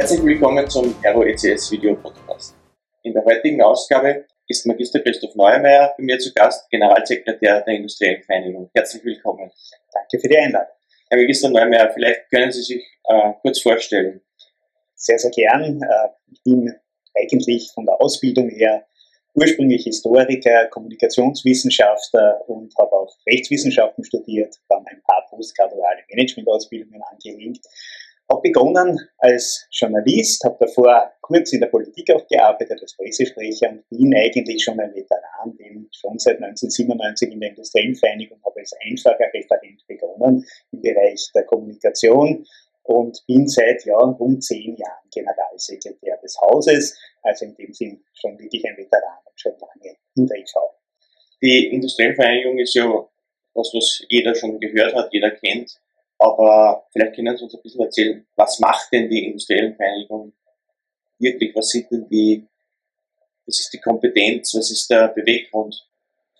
Herzlich willkommen zum Aero ECS Video Podcast. In der heutigen Ausgabe ist Magister Christoph Neuermeier bei mir zu Gast, Generalsekretär der Industriellen Vereinigung. Herzlich willkommen. Danke für die Einladung. Herr Magister Neumeier, vielleicht können Sie sich äh, kurz vorstellen. Sehr, sehr gern. Äh, ich bin eigentlich von der Ausbildung her ursprünglich Historiker, Kommunikationswissenschaftler und habe auch Rechtswissenschaften studiert, dann ein paar postgraduale Managementausbildungen angehängt. Habe begonnen als Journalist, habe davor kurz in der Politik auch gearbeitet als Pressesprecher und bin eigentlich schon ein Veteran, bin schon seit 1997 in der Industriellen Vereinigung, habe als einfacher Referent begonnen im Bereich der Kommunikation und bin seit ja, rund zehn Jahren Generalsekretär des Hauses, also in dem Sinn schon wirklich ein Veteran und schon lange in der IV. Die Industrielvereinigung ist ja was, was jeder schon gehört hat, jeder kennt, aber vielleicht können Sie uns ein bisschen erzählen, was macht denn die Industrielvereinigung wirklich, was sind denn die, was ist die Kompetenz, was ist der Beweggrund?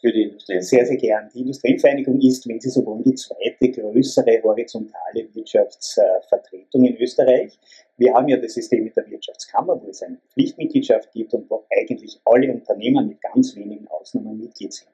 für die Industrie? Sehr, sehr gern. Die Industrievereinigung ist, wenn Sie so wollen, die zweite größere horizontale Wirtschaftsvertretung in Österreich. Wir haben ja das System mit der Wirtschaftskammer, wo es eine Pflichtmitgliedschaft gibt und wo eigentlich alle Unternehmen mit ganz wenigen Ausnahmen Mitglied sind.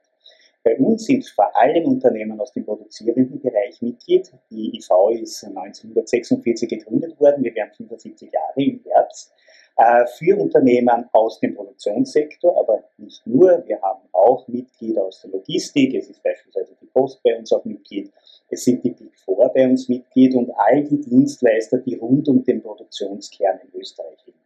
Bei uns sind vor allem Unternehmen aus dem produzierenden Bereich Mitglied. Die IV ist 1946 gegründet worden. Wir werden 75 Jahre im Herbst. Äh, für Unternehmen aus dem Produktionssektor, aber nicht nur. Wir haben auch Mitglieder aus der Logistik. Es ist beispielsweise die Post bei uns auch Mitglied. Es sind die Big Four bei uns Mitglied und all die Dienstleister, die rund um den Produktionskern in Österreich liegen.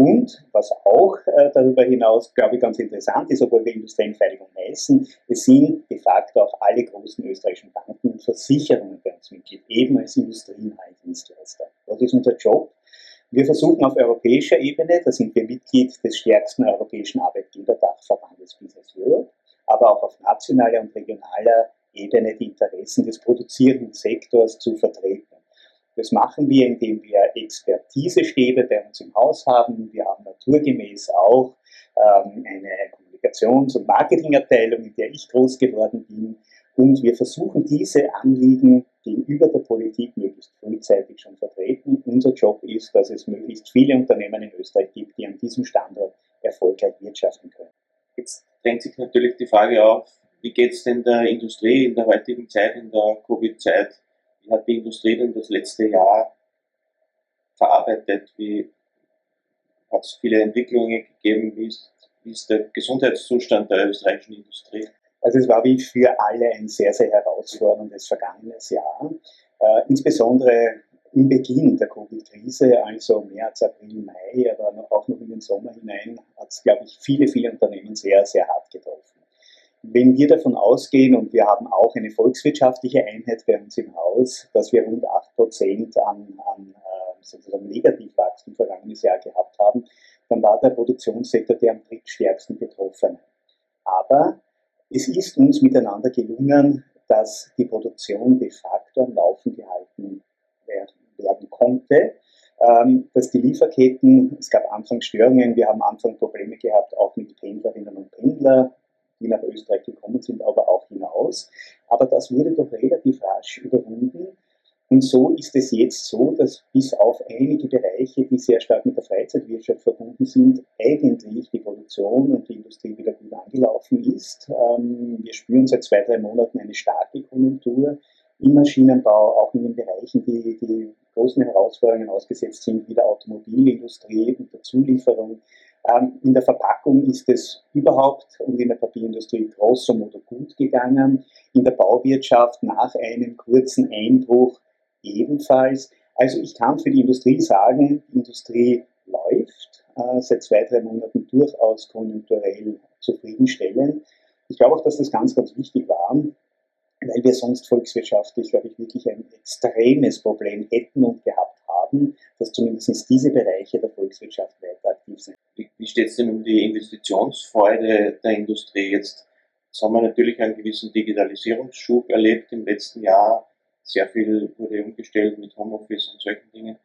Und was auch äh, darüber hinaus, glaube ich, ganz interessant ist, obwohl wir Industrienvereinigung heißen, es sind de facto auch alle großen österreichischen Banken und Versicherungen bei uns Mitglied, eben als industrienahe Dienstleister. Was ist unser Job? Wir versuchen auf europäischer Ebene, da sind wir Mitglied des stärksten europäischen Arbeitgeberdachverbandes Business Europe, aber auch auf nationaler und regionaler Ebene die Interessen des produzierenden Sektors zu vertreten. Das machen wir, indem wir Expertisestäbe bei uns im Haus haben. Wir haben naturgemäß auch ähm, eine Kommunikations- und Marketingabteilung, in der ich groß geworden bin. Und wir versuchen diese Anliegen gegenüber der Politik möglichst frühzeitig schon vertreten. Unser Job ist, dass es möglichst viele Unternehmen in Österreich gibt, die an diesem Standort erfolgreich wirtschaften können. Jetzt drängt sich natürlich die Frage auf, wie geht es denn der Industrie in der heutigen Zeit, in der Covid-Zeit? Hat die Industrie denn das letzte Jahr verarbeitet? Wie hat es viele Entwicklungen gegeben? Wie ist, wie ist der Gesundheitszustand der österreichischen Industrie? Also es war wie für alle ein sehr, sehr herausforderndes vergangenes Jahr. Äh, insbesondere im Beginn der Covid-Krise, also März, April, Mai, aber auch noch in den Sommer hinein, hat es, glaube ich, viele, viele Unternehmen sehr, sehr hart getroffen. Wenn wir davon ausgehen, und wir haben auch eine volkswirtschaftliche Einheit bei uns im Haus, dass wir rund 8% an, an äh, sozusagen Negativwachstum vergangenes Jahr gehabt haben, dann war der Produktionssektor der am drittstärksten betroffene. Aber es ist uns miteinander gelungen, dass die Produktion de facto am Laufen gehalten werden konnte, ähm, dass die Lieferketten, es gab Anfang Störungen, wir haben Anfang Probleme gehabt, auch mit Pendlerinnen und Pendlern, die nach Österreich gekommen sind, aber auch hinaus. Aber das wurde doch relativ rasch überwunden und so ist es jetzt so, dass bis auf einige Bereiche, die sehr stark mit der Freizeitwirtschaft verbunden sind, eigentlich die Produktion und die Industrie wieder gut angelaufen ist. Ähm, wir spüren seit zwei, drei Monaten eine starke Konjunktur im Maschinenbau, auch in den Bereichen, die, die großen Herausforderungen ausgesetzt sind, wie der Automobilindustrie und der Zulieferung. Ähm, in der Verpackung ist es überhaupt und in der Papierindustrie grosso modo gut gegangen. In der Bauwirtschaft nach einem kurzen Einbruch ebenfalls. Also ich kann für die Industrie sagen, die Industrie läuft äh, seit zwei, drei Monaten durchaus konjunkturell zufriedenstellend. Ich glaube auch, dass das ganz, ganz wichtig war, weil wir sonst volkswirtschaftlich, glaube ich, wirklich ein extremes Problem hätten und gehabt haben, dass zumindest diese Bereiche der Volkswirtschaft weiter aktiv sind. Wie, wie steht es denn um die Investitionsfreude der Industrie jetzt? Jetzt haben wir natürlich einen gewissen Digitalisierungsschub erlebt im letzten Jahr sehr viel wurde umgestellt mit Homeoffice und solchen Dingen.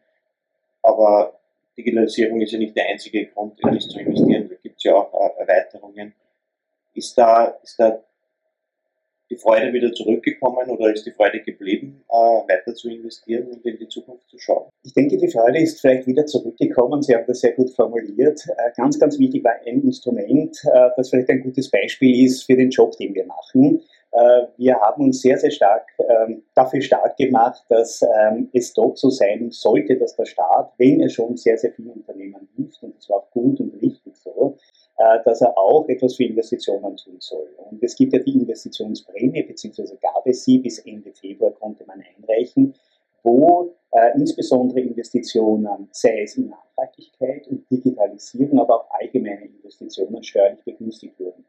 Aber Digitalisierung ist ja nicht der einzige Grund, in das zu investieren. Da gibt es ja auch äh, Erweiterungen. Ist da, ist da die Freude wieder zurückgekommen oder ist die Freude geblieben, äh, weiter zu investieren und in die Zukunft zu schauen? Ich denke, die Freude ist vielleicht wieder zurückgekommen. Sie haben das sehr gut formuliert. Äh, ganz, ganz wichtig war ein Instrument, äh, das vielleicht ein gutes Beispiel ist für den Job, den wir machen. Wir haben uns sehr, sehr stark ähm, dafür stark gemacht, dass ähm, es doch so sein sollte, dass der Staat, wenn er schon sehr, sehr vielen Unternehmen hilft, und das war auch gut und richtig so, äh, dass er auch etwas für Investitionen tun soll. Und es gibt ja die Investitionsprämie, beziehungsweise gab es sie, bis Ende Februar konnte man einreichen, wo äh, insbesondere Investitionen, sei es in Nachhaltigkeit und Digitalisierung, aber auch allgemeine Investitionen steuerlich begünstigt wurden.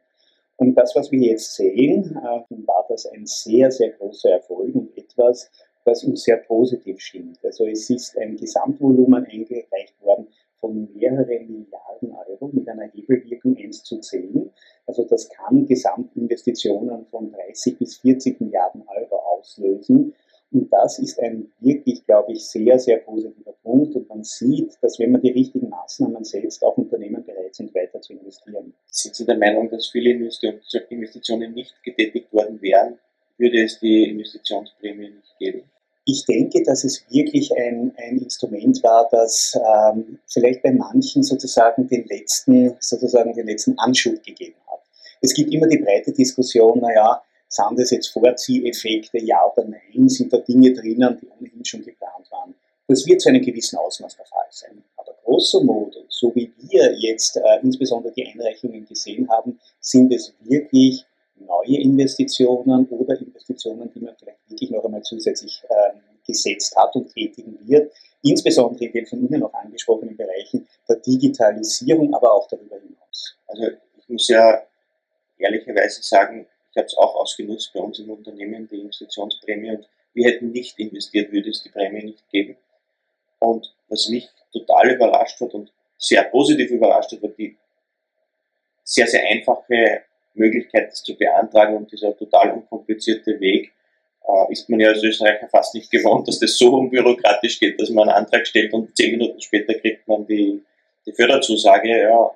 Und das, was wir jetzt sehen, äh, war das ein sehr, sehr großer Erfolg und etwas, das uns sehr positiv stimmt. Also es ist ein Gesamtvolumen eingereicht worden von mehreren Milliarden Euro mit einer Hebelwirkung 1 zu 10. Also das kann Gesamtinvestitionen von 30 bis 40 Milliarden Euro auslösen. Und das ist ein wirklich, glaube ich, sehr, sehr positiver Punkt. Und man sieht, dass wenn man die richtigen Maßnahmen setzt, auch Unternehmen bereit sind, weiter zu investieren. Sind Sie der Meinung, dass viele Investitionen nicht getätigt worden wären, würde es die Investitionsprämie nicht geben? Ich denke, dass es wirklich ein, ein Instrument war, das ähm, vielleicht bei manchen sozusagen den letzten, sozusagen den letzten Anschub gegeben hat. Es gibt immer die breite Diskussion, naja, sind das jetzt Vorzieheffekte, ja oder nein? Sind da Dinge drinnen, die ohnehin schon geplant waren? Das wird zu einem gewissen Ausmaß der Fall sein. Aber grosso modo, so wie wir jetzt äh, insbesondere die Einreichungen gesehen haben, sind es wirklich neue Investitionen oder Investitionen, die man vielleicht wirklich noch einmal zusätzlich ähm, gesetzt hat und tätigen wird, insbesondere in den von Ihnen noch angesprochenen Bereichen der Digitalisierung, aber auch darüber hinaus. Also ich muss ja ehrlicherweise sagen, es auch ausgenutzt bei uns im Unternehmen, die Investitionsprämie, und wir hätten nicht investiert, würde es die Prämie nicht geben. Und was mich total überrascht hat und sehr positiv überrascht hat, war die sehr, sehr einfache Möglichkeit, das zu beantragen und dieser total unkomplizierte Weg, äh, ist man ja als Österreicher fast nicht gewohnt, dass das so unbürokratisch geht, dass man einen Antrag stellt und zehn Minuten später kriegt man die, die Förderzusage. Ja,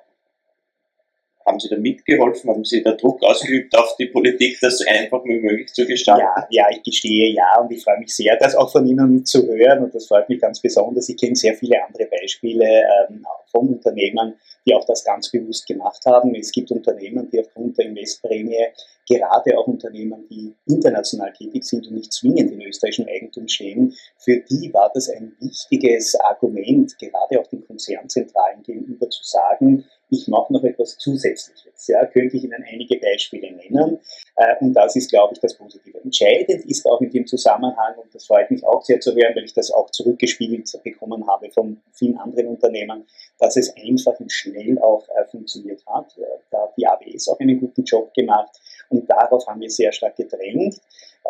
haben Sie da mitgeholfen? Haben Sie da Druck ausgeübt auf die Politik, das so einfach wie möglich zu gestalten? Ja, ja, ich gestehe ja und ich freue mich sehr, das auch von Ihnen zu hören und das freut mich ganz besonders. Ich kenne sehr viele andere Beispiele ähm, von Unternehmen, die auch das ganz bewusst gemacht haben. Es gibt Unternehmen, die aufgrund der Investprämie, gerade auch Unternehmen, die international tätig sind und nicht zwingend in österreichischem Eigentum stehen, für die war das ein wichtiges Argument, gerade auch den Konzernzentralen gegenüber zu sagen, ich mache noch etwas Zusätzliches. Ja, könnte ich Ihnen einige Beispiele nennen. Äh, und das ist, glaube ich, das Positive. Entscheidend ist auch in dem Zusammenhang, und das freut mich auch sehr zu hören, weil ich das auch zurückgespiegelt bekommen habe von vielen anderen Unternehmen, dass es einfach und schnell auch äh, funktioniert hat. Äh, da hat die ABS auch einen guten Job gemacht und darauf haben wir sehr stark gedrängt.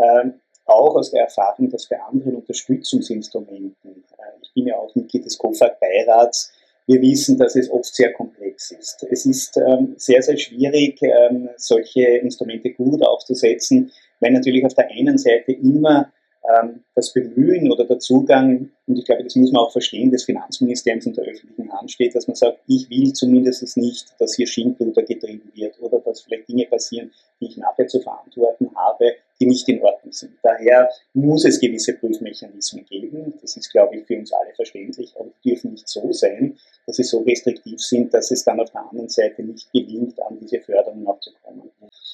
Ähm, auch aus der Erfahrung, dass bei anderen Unterstützungsinstrumenten, ich bin ja auch Mitglied des COFAG-Beirats, wir wissen, dass es oft sehr komplex ist. Es ist ähm, sehr, sehr schwierig, ähm, solche Instrumente gut aufzusetzen, weil natürlich auf der einen Seite immer ähm, das Bemühen oder der Zugang, und ich glaube, das muss man auch verstehen, des Finanzministeriums und der öffentlichen Hand steht, dass man sagt, ich will zumindest nicht, dass hier Schindluder getrieben wird oder dass vielleicht Dinge passieren, die ich nachher zu verantworten habe, die nicht in Ordnung sind. Daher muss es gewisse Prüfmechanismen geben. Das ist, glaube ich, für uns alle verständlich, aber die dürfen nicht so sein, dass sie so restriktiv sind, dass es dann auf der anderen Seite nicht gelingt, an diese Förderung auch zu kommen.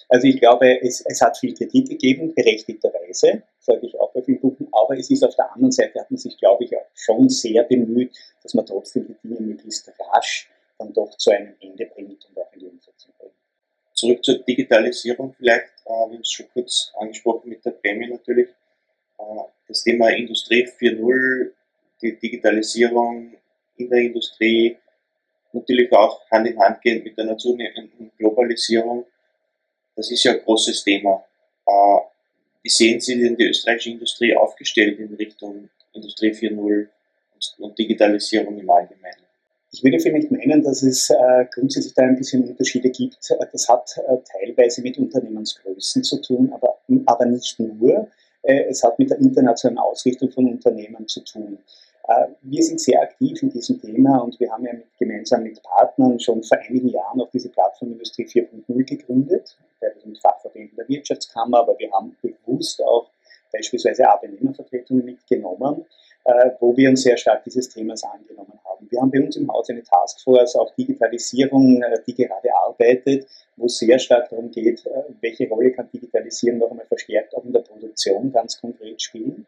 Also ich glaube, es, es hat viel Kritik gegeben, berechtigterweise, sage ich auch bei vielen Punkten, aber es ist auf der anderen Seite, hat man sich, glaube ich, auch schon sehr bemüht, dass man trotzdem die Dinge möglichst rasch dann doch zu einem Ende bringt und auch in die Umsetzung bringt. Zurück zur Digitalisierung vielleicht, äh, wir haben es schon kurz angesprochen mit der Prämie natürlich. Äh, das Thema Industrie 4.0, die Digitalisierung in der Industrie, natürlich auch Hand in Hand gehend mit einer zunehmenden Globalisierung. Das ist ja ein großes Thema. Äh, wie sehen Sie denn die österreichische Industrie aufgestellt in Richtung Industrie 4.0 und Digitalisierung im Allgemeinen? Ich würde vielleicht meinen, dass es äh, grundsätzlich da ein bisschen Unterschiede gibt. Das hat äh, teilweise mit Unternehmensgrößen zu tun, aber, aber nicht nur. Äh, es hat mit der internationalen Ausrichtung von Unternehmen zu tun. Äh, wir sind sehr aktiv in diesem Thema und wir haben ja mit, gemeinsam mit Partnern schon vor einigen Jahren auch diese Plattform Industrie 4.0 gegründet, mit Fachverbänden der Wirtschaftskammer, aber wir haben bewusst auch beispielsweise Arbeitnehmervertretungen mitgenommen, äh, wo wir uns sehr stark dieses Themas angenommen haben. Wir haben bei uns im Haus eine Taskforce, auch Digitalisierung, äh, die gerade arbeitet, wo es sehr stark darum geht, welche Rolle kann Digitalisierung noch einmal verstärkt auch in der Produktion ganz konkret spielen.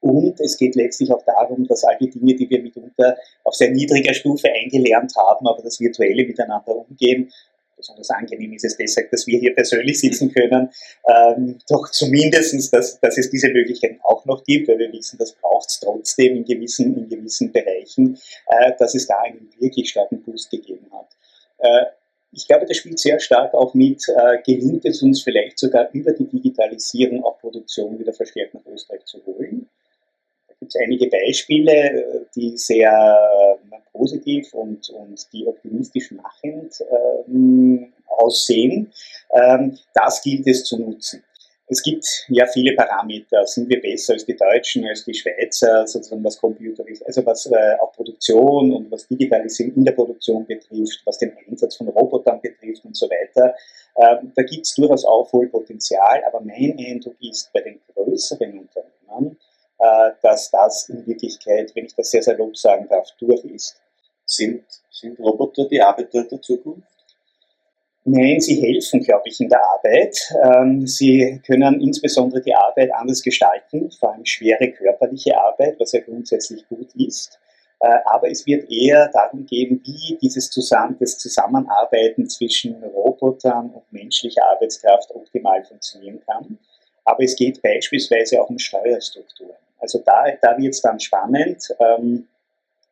Und es geht letztlich auch darum, dass all die Dinge, die wir mitunter auf sehr niedriger Stufe eingelernt haben, aber das virtuelle Miteinander umgehen, besonders angenehm ist es deshalb, dass wir hier persönlich sitzen können, ähm, doch zumindest, dass, dass es diese Möglichkeiten auch noch gibt, weil wir wissen, das braucht es trotzdem in gewissen, in gewissen Bereichen, äh, dass es da einen wirklich starken Boost gegeben hat. Äh, ich glaube, das spielt sehr stark auch mit, äh, gelingt es uns vielleicht sogar über die Digitalisierung auch Produktion wieder verstärkt nach Österreich zu holen einige Beispiele, die sehr äh, positiv und, und die optimistisch machend ähm, aussehen. Ähm, das gilt es zu nutzen. Es gibt ja viele Parameter. Sind wir besser als die Deutschen, als die Schweizer, sozusagen was Computer ist, also was äh, auch Produktion und was Digitalisierung in der Produktion betrifft, was den Einsatz von Robotern betrifft und so weiter. Ähm, da gibt es durchaus Aufholpotenzial, aber mein Eindruck ist, bei den größeren Unternehmen, dass das in Wirklichkeit, wenn ich das sehr salopp sagen darf, durch ist. Sind, sind Roboter die Arbeiter der Zukunft? Nein, sie helfen, glaube ich, in der Arbeit. Ähm, sie können insbesondere die Arbeit anders gestalten, vor allem schwere körperliche Arbeit, was ja grundsätzlich gut ist. Äh, aber es wird eher darum gehen, wie dieses Zusammen das Zusammenarbeiten zwischen Robotern und menschlicher Arbeitskraft optimal funktionieren kann. Aber es geht beispielsweise auch um Steuerstrukturen. Also da, da wird es dann spannend, ähm,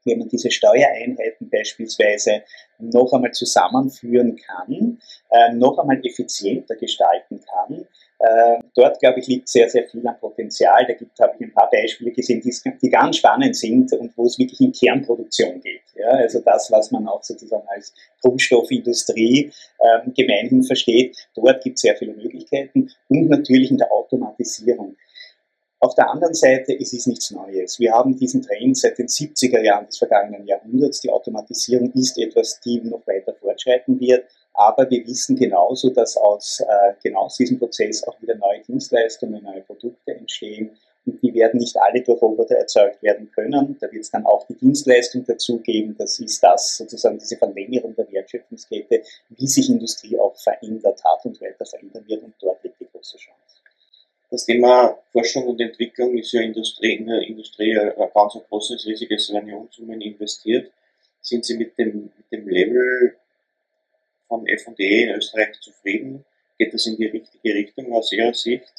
wenn man diese Steuereinheiten beispielsweise noch einmal zusammenführen kann, äh, noch einmal effizienter gestalten kann. Äh, dort, glaube ich, liegt sehr, sehr viel an Potenzial. Da gibt, habe ich ein paar Beispiele gesehen, die, ganz spannend sind und wo es wirklich in Kernproduktion geht. Ja? Also das, was man auch sozusagen als Grundstoffindustrie ähm, gemeinhin versteht. Dort gibt es sehr viele Möglichkeiten und natürlich in der Automatisierung. Auf der anderen Seite ist es nichts Neues. Wir haben diesen Trend seit den 70er Jahren des vergangenen Jahrhunderts. Die Automatisierung ist etwas, die noch weiter fortschreiten wird. Aber wir wissen genauso, dass aus äh, genau aus diesem Prozess auch wieder neue Dienstleistungen, neue Produkte entstehen. Und die werden nicht alle durch Roboter erzeugt werden können. Da wird es dann auch die Dienstleistung dazu geben. Das ist das sozusagen diese Verlängerung der Wertschöpfungskette, wie sich Industrie auch verändert hat und weiter verändern wird. Und dort liegt die große Chance. Das Thema Forschung und Entwicklung ist ja Industrie, in der Industrie ein ganz großes, riesiges, werden ja Unsummen investiert. Sind Sie mit dem, mit dem Level von F&E in Österreich zufrieden? Geht das in die richtige Richtung aus Ihrer Sicht?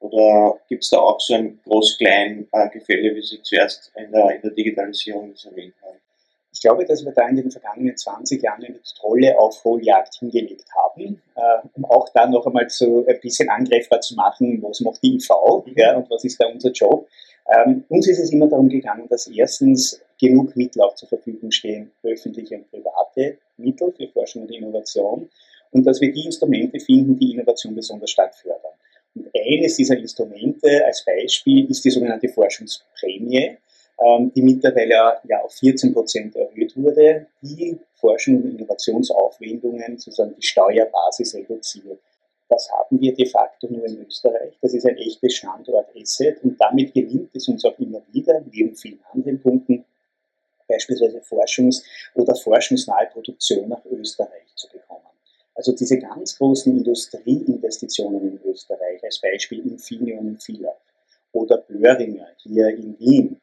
Oder gibt es da auch so ein Groß-Klein-Gefälle, wie Sie zuerst in der, in der Digitalisierung das erwähnt haben? Ich glaube, dass wir da in den vergangenen 20 Jahren eine tolle Aufholjagd hingelegt haben, äh, um auch da noch einmal so ein bisschen angreifbar zu machen, was macht die IV mhm. ja, und was ist da unser Job. Ähm, uns ist es immer darum gegangen, dass erstens genug Mittel auch zur Verfügung stehen, öffentliche und private Mittel für Forschung und Innovation, und dass wir die Instrumente finden, die Innovation besonders stark fördern. Und eines dieser Instrumente als Beispiel ist die sogenannte Forschungsprämie, die mittlerweile ja auf 14 Prozent erhöht wurde, die Forschung und Innovationsaufwendungen, sozusagen die Steuerbasis reduziert. Das haben wir de facto nur in Österreich. Das ist ein echtes Standort-Asset und damit gelingt es uns auch immer wieder, neben vielen anderen Punkten, beispielsweise Forschungs- oder forschungsnahe Produktion nach Österreich zu bekommen. Also diese ganz großen Industrieinvestitionen in Österreich, als Beispiel Infineon und Philips oder Böhringer hier in Wien,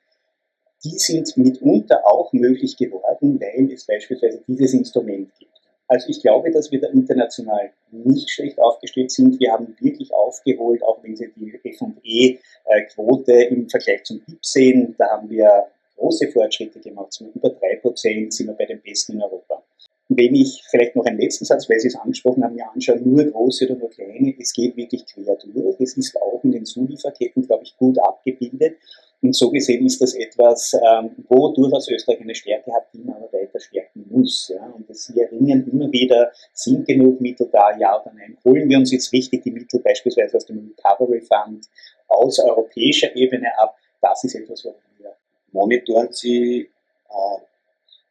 die sind mitunter auch möglich geworden, weil es beispielsweise dieses Instrument gibt. Also ich glaube, dass wir da international nicht schlecht aufgestellt sind. Wir haben wirklich aufgeholt, auch wenn Sie die F&E-Quote im Vergleich zum BIP sehen. Da haben wir große Fortschritte gemacht. Zum über 3% sind wir bei den Besten in Europa. Wenn ich vielleicht noch einen letzten Satz, weil Sie es angesprochen haben, mir anschaue, nur große oder nur kleine, es geht wirklich quer durch. Es ist auch in den Zulieferketten, glaube ich, gut abgebildet. Und so gesehen ist das etwas, ähm, wo durchaus Österreich eine Stärke hat, die man aber weiter stärken muss. Ja. Und sie erringen immer wieder, sind genug Mittel da, ja oder nein. Holen wir uns jetzt richtig die Mittel beispielsweise aus dem Recovery Fund aus europäischer Ebene ab. Das ist etwas, worum wir monitoren Sie äh,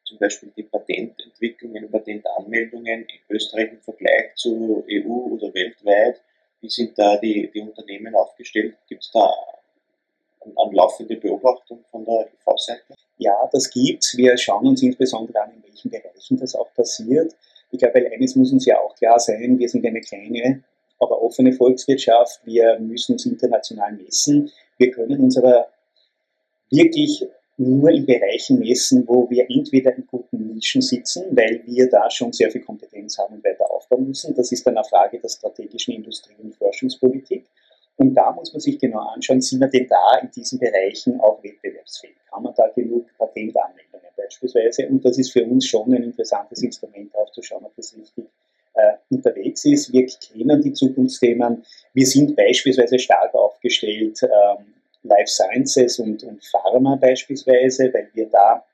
zum Beispiel die Patententwicklungen, Patentanmeldungen in Österreich im Vergleich zu EU oder weltweit? Wie sind da die, die Unternehmen aufgestellt? Gibt es da eine laufende Beobachtung von der EV-Seite? Ja, das gibt's. Wir schauen uns insbesondere an, in welchen Bereichen das auch passiert. Ich glaube, weil eines muss uns ja auch klar sein, wir sind eine kleine, aber offene Volkswirtschaft. Wir müssen uns international messen. Wir können uns aber wirklich nur in Bereichen messen, wo wir entweder in guten Nischen sitzen, weil wir da schon sehr viel Kompetenz haben und weiter aufbauen müssen. Das ist dann eine Frage der strategischen Industrie- und Forschungspolitik. Und da muss man sich genau anschauen, sind wir denn da in diesen Bereichen auch wettbewerbsfähig? Haben wir da genug Patentanmeldungen beispielsweise? Und das ist für uns schon ein interessantes Instrument, darauf zu schauen, ob das richtig äh, unterwegs ist. Wir kennen die Zukunftsthemen. Wir sind beispielsweise stark aufgestellt, ähm, Life Sciences und, und Pharma beispielsweise, weil wir da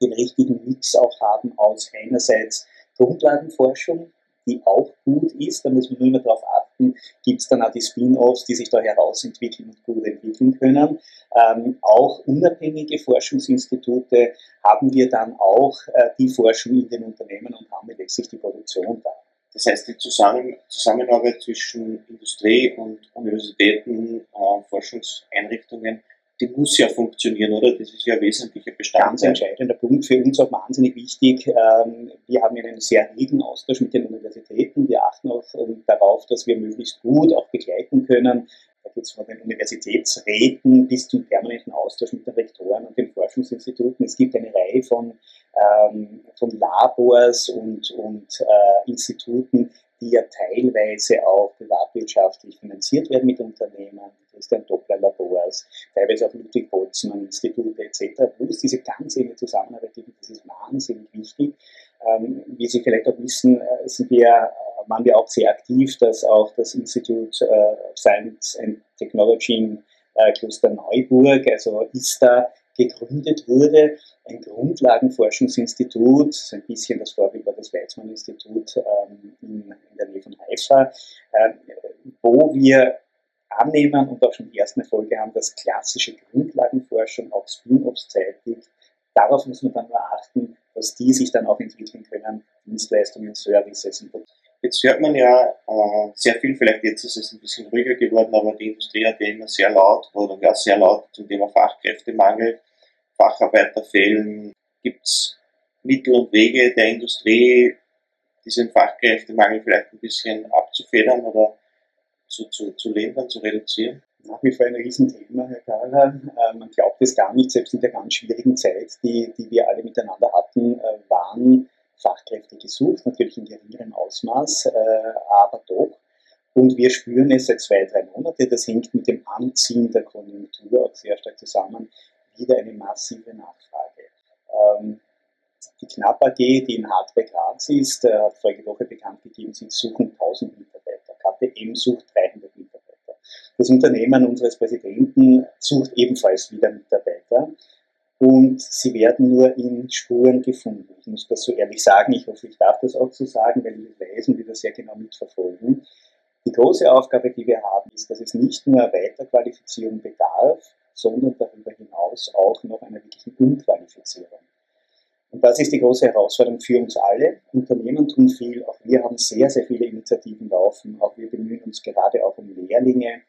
den richtigen Mix auch haben aus einerseits Grundlagenforschung, die auch gut ist. Da muss man nur immer darauf achten, gibt es dann auch die Spin-offs, die sich da herausentwickeln und gut entwickeln können. Ähm, auch unabhängige Forschungsinstitute haben wir dann auch äh, die Forschung in den Unternehmen und haben letztlich die Produktion da. Das heißt, die Zusammen Zusammenarbeit zwischen Industrie und Universitäten, äh, Forschungseinrichtungen die muss ja funktionieren, oder? Das ist ja ein wesentlicher Bestandteil. Ganz entscheidender Punkt, für uns auch wahnsinnig wichtig. Ähm, wir haben einen sehr regen Austausch mit den Universitäten. Wir achten auch ähm, darauf, dass wir möglichst gut auch begleiten können. Da geht es von den Universitätsräten bis zum permanenten Austausch mit den Rektoren und den Forschungsinstituten. Es gibt eine Reihe von, ähm, von Labors und, und äh, Instituten, die ja teilweise auch privatwirtschaftlich finanziert werden mit Unternehmen, Christian Doppler Labors, teilweise auch Ludwig Boltzmann Institute etc., wo es diese ganz enge Zusammenarbeit das ist wahnsinnig wichtig. Ähm, wie Sie vielleicht auch wissen, äh, sind wir, äh, waren wir auch sehr aktiv, dass auch das Institute of äh, Science and Technology in äh, Kloster Neuburg, also ISTA, gegründet wurde, ein Grundlagenforschungsinstitut, ein bisschen das Vorbild war das Weizmann-Institut ähm, in, der Nähe von Haifa, äh, wo wir annehmen und auch schon die ersten Erfolge haben, dass klassische Grundlagenforschung auch Spin-offs zeitigt. Darauf muss man dann nur achten, dass die sich dann auch entwickeln können, Dienstleistungen, Services und Jetzt hört man ja äh, sehr viel, vielleicht jetzt ist es ein bisschen ruhiger geworden, aber die Industrie hat ja immer sehr laut oder gar sehr laut zum Thema Fachkräftemangel, Facharbeiter fehlen. Gibt es Mittel und Wege der Industrie, diesen Fachkräftemangel vielleicht ein bisschen abzufedern oder zu, zu, zu lindern, zu reduzieren? Nach wie vor ein Riesenthema, Herr Kahler. Äh, man glaubt es gar nicht, selbst in der ganz schwierigen Zeit, die, die wir alle miteinander hatten, äh, waren Fachkräfte gesucht, natürlich in geringerem Ausmaß, äh, aber doch. Und wir spüren es seit zwei, drei Monaten. Das hängt mit dem Anziehen der Konjunktur auch sehr stark zusammen. Wieder eine massive Nachfrage. Ähm, die Knapp AG, die in Hardware Graz ist, hat vorige Woche bekannt gegeben, sie suchen 1000 Mitarbeiter. KTM sucht 300 Mitarbeiter. Das Unternehmen unseres Präsidenten sucht ebenfalls wieder Mitarbeiter und sie werden nur in Spuren gefunden. Ich muss das so ehrlich sagen, ich hoffe, ich darf das auch so sagen, weil ich weiß und wir das sehr genau mitverfolgen. Die große Aufgabe, die wir haben, ist, dass es nicht nur Weiterqualifizierung bedarf, sondern darüber hinaus auch noch einer wirklichen Umqualifizierung. Und das ist die große Herausforderung für uns alle. Unternehmen tun viel, auch wir haben sehr, sehr viele Initiativen laufen, auch wir bemühen uns gerade auch um Lehrlinge.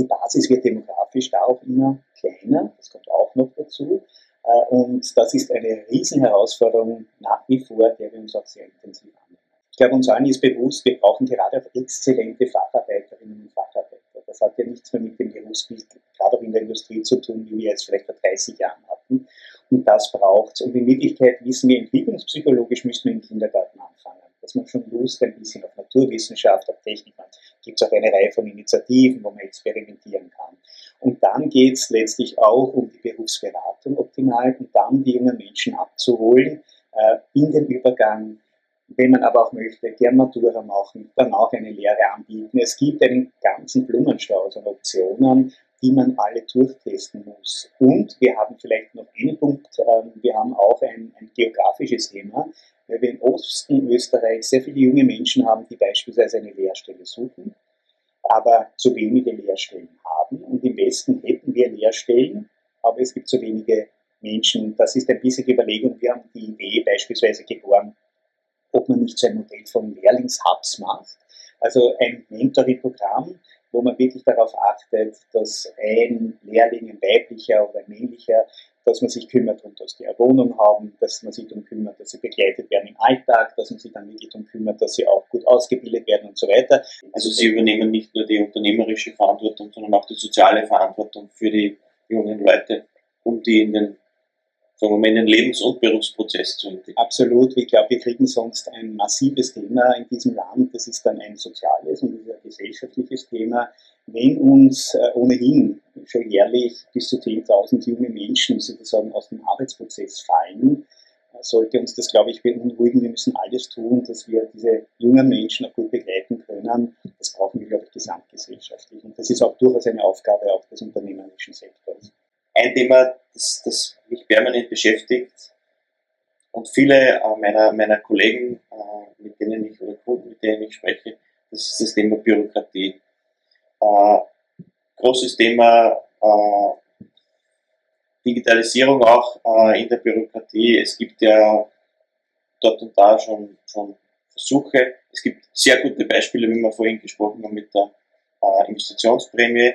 Die Basis wird demografisch da auch immer kleiner, das kommt auch noch dazu. Äh, und das ist eine Riesenherausforderung nach wie vor, der wir uns auch sehr intensiv annehmen. Ich glaube, uns allen ist bewusst, wir brauchen gerade auch exzellente Facharbeiterinnen und Facharbeiter. Das hat ja nichts mehr mit dem Berufsbild, gerade auch in der Industrie zu tun, wie wir jetzt vielleicht vor 30 Jahren hatten. Und das braucht es. Und in Wirklichkeit wissen wir, entwicklungspsychologisch müssen wir im Kindergarten anfangen. Dass man schon Lust ein bisschen auf Naturwissenschaft, auf Technik hat. Gibt es auch eine Reihe von Initiativen, wo man experimentieren kann. Und dann geht es letztlich auch um die Berufsberatung optimal und dann die jungen Menschen abzuholen äh, in den Übergang wenn man aber auch möchte, gern Matura machen, dann auch eine Lehre anbieten. Es gibt einen ganzen Blumenstrauß an Optionen, die man alle durchtesten muss. Und wir haben vielleicht noch einen Punkt, ähm, wir haben auch ein, ein geografisches Thema, weil wir im Osten Österreich sehr viele junge Menschen haben, die beispielsweise eine Lehrstelle suchen, aber zu wenige Lehrstellen haben. Und im Westen hätten wir Lehrstellen, aber es gibt zu wenige Menschen. Das ist ein bisschen die Überlegung. Wir haben die Idee beispielsweise geboren, ob man nicht so ein Modell von Lehrlingshubs macht. Also ein Mentoring-Programm, wo man wirklich darauf achtet, dass ein Lehrling, ein weiblicher oder ein männlicher, dass man sich kümmert darum, dass die eine Wohnung haben, dass man sich darum kümmert, dass sie begleitet werden im Alltag, dass man sich dann wirklich darum kümmert, dass sie auch gut ausgebildet werden und so weiter. Also Sie übernehmen nicht nur die unternehmerische Verantwortung, sondern auch die soziale Verantwortung für die jungen Leute, um die in den sagen wir mal, in den Lebens- und Berufsprozess zu entwickeln. Absolut. Ich glaube, wir kriegen sonst ein massives Thema in diesem Land. Das ist dann ein soziales und ein gesellschaftliches Thema. Wenn uns äh, ohnehin schon jährlich bis zu 10.000 junge Menschen sozusagen aus dem Arbeitsprozess fallen, äh, sollte uns das, glaube ich, beunruhigen. Wir müssen alles tun, dass wir diese jungen Menschen auch gut begleiten können. Das brauchen wir, glaube ich, gesamtgesellschaftlich. Und das ist auch durchaus eine Aufgabe auch des unternehmerischen Sektors ein Thema, das, das mich permanent beschäftigt und viele äh, meiner, meiner Kollegen, äh, mit denen ich oder Kunden, mit denen ich spreche, das ist das Thema Bürokratie. Großes Thema äh, Digitalisierung auch äh, in der Bürokratie. Es gibt ja dort und da schon, schon Versuche. Es gibt sehr gute Beispiele, wie wir vorhin gesprochen haben mit der äh, Investitionsprämie.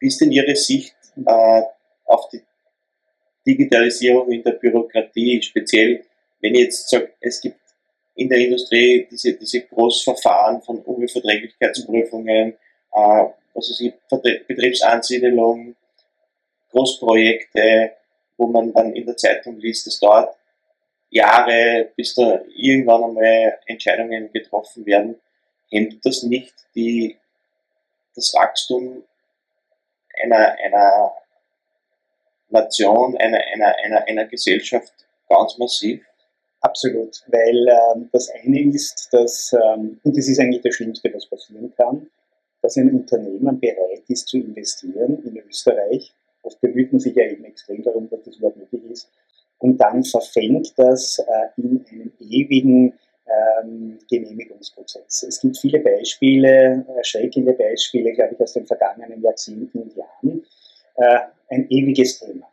Wie ist denn Ihre Sicht äh, auf die Digitalisierung in der Bürokratie, speziell wenn ich jetzt sage, es gibt in der Industrie diese, diese Großverfahren von Umweltverträglichkeitsprüfungen, äh, was ist Betriebsansiedelung, Großprojekte, wo man dann in der Zeitung liest, es dauert Jahre, bis da irgendwann einmal Entscheidungen getroffen werden, hemmt das nicht die, das Wachstum einer, einer Nation, einer, einer, einer, einer Gesellschaft ganz massiv? Absolut, weil ähm, das eine ist, dass, ähm, und das ist eigentlich das Schlimmste, was passieren kann, dass ein Unternehmen bereit ist zu investieren in Österreich. Oft bemüht man sich ja eben extrem darum, dass das überhaupt möglich ist. Und dann verfängt das äh, in einem ewigen ähm, Genehmigungsprozess. Es gibt viele Beispiele, erschreckende Beispiele, glaube ich, aus den vergangenen Jahrzehnten und Jahren, äh, ein ewiges Thema.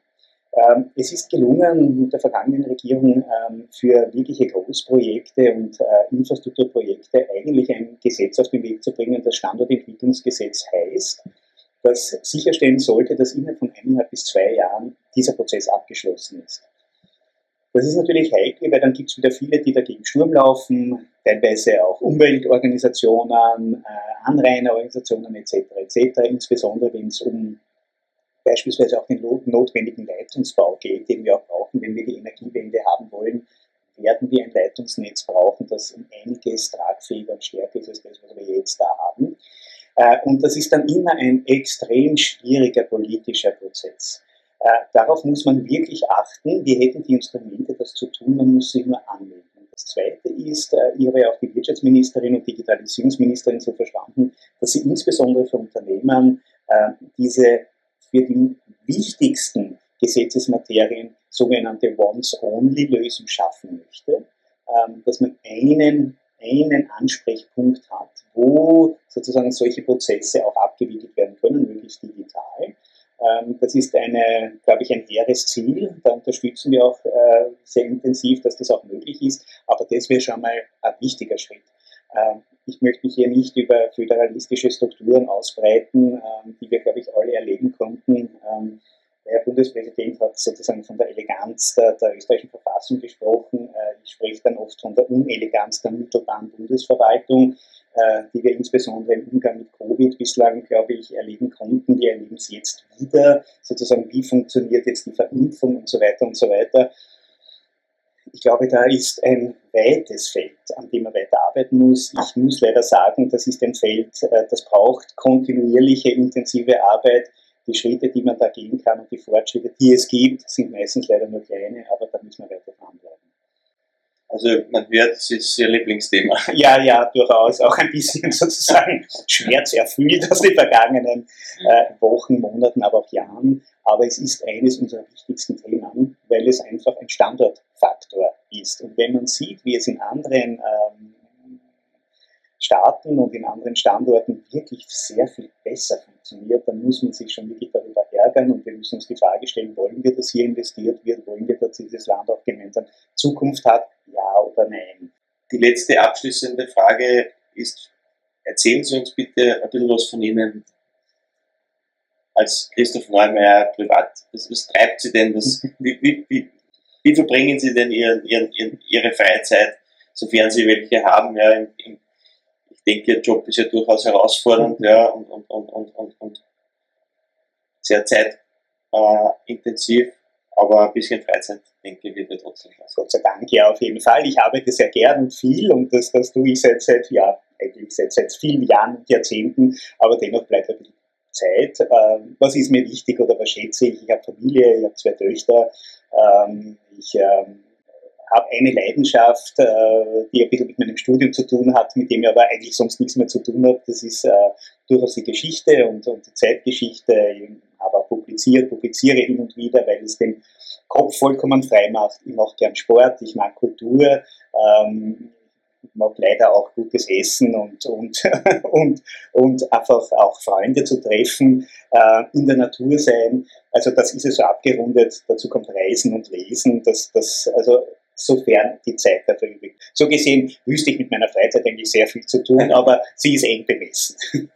Ähm, es ist gelungen, mit der vergangenen Regierung ähm, für wirkliche Großprojekte und äh, Infrastrukturprojekte eigentlich ein Gesetz auf den Weg zu bringen, das Standortentwicklungsgesetz heißt, das sicherstellen sollte, dass innerhalb von eineinhalb bis zwei Jahren dieser Prozess abgeschlossen ist. Das ist natürlich heikel, weil dann gibt es wieder viele, die dagegen Sturm laufen, teilweise auch Umweltorganisationen, äh, Anrainerorganisationen etc. etc., insbesondere wenn es um beispielsweise auch den notwendigen Leitungsbau geht, den wir auch brauchen, wenn wir die Energiewende haben wollen, werden wir ein Leitungsnetz brauchen, das um einiges tragfähiger und stärker ist als das, was wir jetzt da haben. Äh, und das ist dann immer ein extrem schwieriger politischer Prozess. Äh, darauf muss man wirklich achten. Wir hätten die Instrumente, das zu tun, man muss sie nur anwenden. Das Zweite ist, äh, ich habe ja auch die Wirtschaftsministerin und Digitalisierungsministerin so verstanden, dass sie insbesondere für Unternehmen diese für die wichtigsten Gesetzesmaterien sogenannte Once-Only-Lösung schaffen möchte, ähm, dass man einen, einen Ansprechpunkt hat, wo sozusagen solche Prozesse auch abgewickelt werden können, möglichst digital. Ähm, das ist eine, glaube ich, ein hehres Ziel. Da unterstützen wir auch äh, sehr intensiv, dass das auch möglich ist. Aber das wäre schon mal ein wichtiger Schritt. Ähm, ich möchte mich hier nicht über föderalistische Strukturen ausbreiten, ähm, die wir, glaube ich, alle erleben konnten. Ähm, der Herr Bundespräsident hat sozusagen von der Eleganz der, der österreichischen Verfassung gesprochen. Äh, ich spreche dann oft von der Uneleganz der mittelbaren Bundesverwaltung, äh, die wir insbesondere im Umgang mit Covid bislang, glaube ich, erleben konnten. Wir erleben es jetzt wieder, sozusagen, wie funktioniert jetzt die Verimpfung und so weiter und so weiter. Ich glaube, da ist ein weites Feld, an dem man weiterarbeiten muss. Ich muss leider sagen, das ist ein Feld, äh, das braucht kontinuierliche, intensive Arbeit. Die Schritte, die man da gehen kann und die Fortschritte, die es gibt, sind meistens leider nur kleine, aber da müssen wir weiter dranbleiben. Also man hört, es ist Ihr Lieblingsthema. Ja, ja, durchaus. Auch ein bisschen sozusagen schmerzerfüllt aus den vergangenen äh, Wochen, Monaten, aber auch Jahren. Aber es ist eines unserer wichtigsten Themen, weil es einfach ein Standortfaktor ist. Und wenn man sieht, wie es in anderen ähm, Staaten und in anderen Standorten wirklich sehr viel besser funktioniert, dann muss man sich schon wirklich darüber ärgern und wir müssen uns die Frage stellen, wollen wir, dass hier investiert wird, wollen wir, dass dieses Land auch gemeinsam Zukunft hat, ja oder nein. Die letzte abschließende Frage ist, erzählen Sie uns bitte ein bisschen was von Ihnen als Christoph Neumeier privat. Was, was treibt Sie denn? Was, wie, wie, wie, wie verbringen Sie denn Ihren, Ihren, Ihre Freizeit, sofern Sie welche haben? Ja, im, im, ich denke, Ihr Job ist ja durchaus herausfordernd ja, und, und, und, und, und, und sehr zeitintensiv, äh, aber ein bisschen Freizeit, denke ich, wird ja trotzdem was. Gott sei Dank, ja, auf jeden Fall. Ich arbeite sehr gern und viel und das, das tue ich seit, seit, ja, eigentlich seit, seit vielen Jahren und Jahrzehnten, aber dennoch bleibt ein bisschen Zeit. Ähm, was ist mir wichtig oder was schätze ich? Ich habe Familie, ich habe zwei Töchter, ähm, ich ähm, habe eine Leidenschaft, äh, die ein bisschen mit meinem Studium zu tun hat, mit dem ich aber eigentlich sonst nichts mehr zu tun habe. Das ist äh, durchaus die Geschichte und, und die Zeitgeschichte. Ich habe auch publiziert, publiziere hin und wieder, weil es den Kopf vollkommen frei macht. Ich mache gern Sport, ich mag Kultur. Ähm, mag leider auch gutes Essen und, und, und, und einfach auch Freunde zu treffen, äh, in der Natur sein. Also das ist es so abgerundet. Dazu kommt Reisen und Lesen. Das, das, also sofern die Zeit dafür übrig. So gesehen wüsste ich mit meiner Freizeit eigentlich sehr viel zu tun, aber sie ist eng bemessen.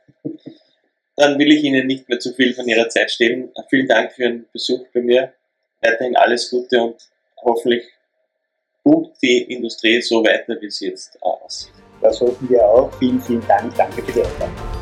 Dann will ich Ihnen nicht mehr zu viel von Ihrer Zeit stehlen. Vielen Dank für Ihren Besuch bei mir. Weiterhin alles Gute und hoffentlich gut die Industrie so weiter, wie es jetzt aussieht. Das hoffen wir auch. Vielen, vielen Dank. Danke für die Aufmerksamkeit.